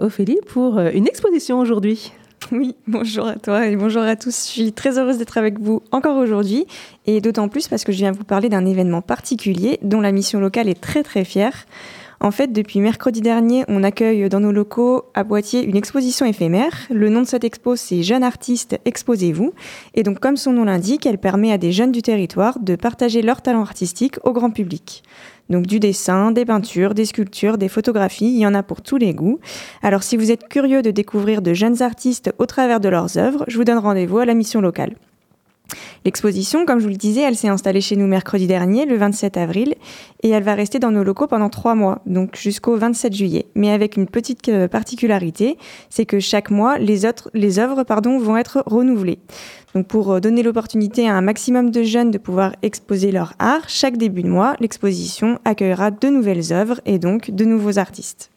Ophélie pour euh, une exposition aujourd'hui. Oui, bonjour à toi et bonjour à tous. Je suis très heureuse d'être avec vous encore aujourd'hui et d'autant plus parce que je viens vous parler d'un événement particulier dont la mission locale est très très fière. En fait, depuis mercredi dernier, on accueille dans nos locaux à Poitiers une exposition éphémère. Le nom de cette expo, c'est Jeunes artistes, exposez-vous. Et donc, comme son nom l'indique, elle permet à des jeunes du territoire de partager leur talent artistique au grand public. Donc du dessin, des peintures, des sculptures, des photographies, il y en a pour tous les goûts. Alors si vous êtes curieux de découvrir de jeunes artistes au travers de leurs œuvres, je vous donne rendez-vous à la mission locale. L'exposition, comme je vous le disais, elle s'est installée chez nous mercredi dernier, le 27 avril, et elle va rester dans nos locaux pendant trois mois, donc jusqu'au 27 juillet. Mais avec une petite euh, particularité, c'est que chaque mois, les, œuvres vont être renouvelées. Donc pour euh, donner l'opportunité à un maximum de jeunes de pouvoir exposer leur art, chaque début de mois, l'exposition accueillera de nouvelles œuvres et donc de nouveaux artistes.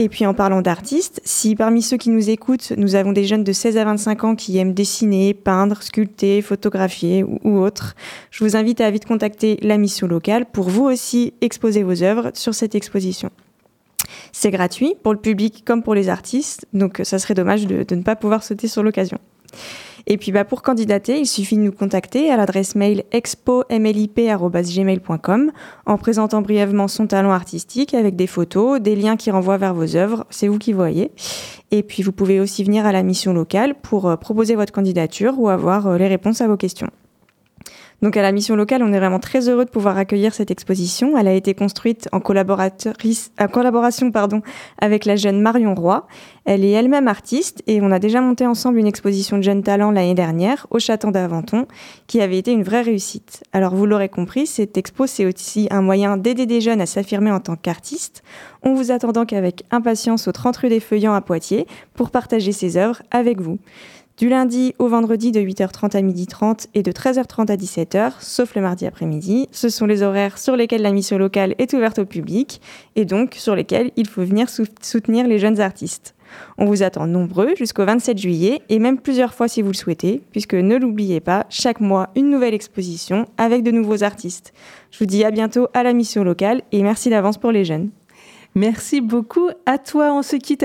Et puis en parlant d'artistes, si parmi ceux qui nous écoutent, nous avons des jeunes de 16 à 25 ans qui aiment dessiner, peindre, sculpter, photographier ou, ou autre, je vous invite à vite contacter la mission locale pour vous aussi exposer vos œuvres sur cette exposition. C'est gratuit pour le public comme pour les artistes, donc ça serait dommage de, de ne pas pouvoir sauter sur l'occasion. Et puis bah, pour candidater, il suffit de nous contacter à l'adresse mail expomlip.gmail.com en présentant brièvement son talent artistique avec des photos, des liens qui renvoient vers vos œuvres, c'est vous qui voyez. Et puis vous pouvez aussi venir à la mission locale pour euh, proposer votre candidature ou avoir euh, les réponses à vos questions. Donc à la mission locale, on est vraiment très heureux de pouvoir accueillir cette exposition. Elle a été construite en, collaboration pardon, avec la jeune Marion Roy. Elle est elle-même artiste et on a déjà monté ensemble une exposition de jeunes talents l'année dernière au Château d'Aventon qui avait été une vraie réussite. Alors vous l'aurez compris, cette expo c'est aussi un moyen d'aider des jeunes à s'affirmer en tant qu'artistes. On vous attend donc avec impatience au 30 rue des Feuillants à Poitiers pour partager ses œuvres avec vous du lundi au vendredi de 8h30 à 12h30 et de 13h30 à 17h, sauf le mardi après-midi. Ce sont les horaires sur lesquels la mission locale est ouverte au public et donc sur lesquels il faut venir soutenir les jeunes artistes. On vous attend nombreux jusqu'au 27 juillet et même plusieurs fois si vous le souhaitez, puisque ne l'oubliez pas, chaque mois une nouvelle exposition avec de nouveaux artistes. Je vous dis à bientôt à la mission locale et merci d'avance pour les jeunes. Merci beaucoup à toi. On se quitte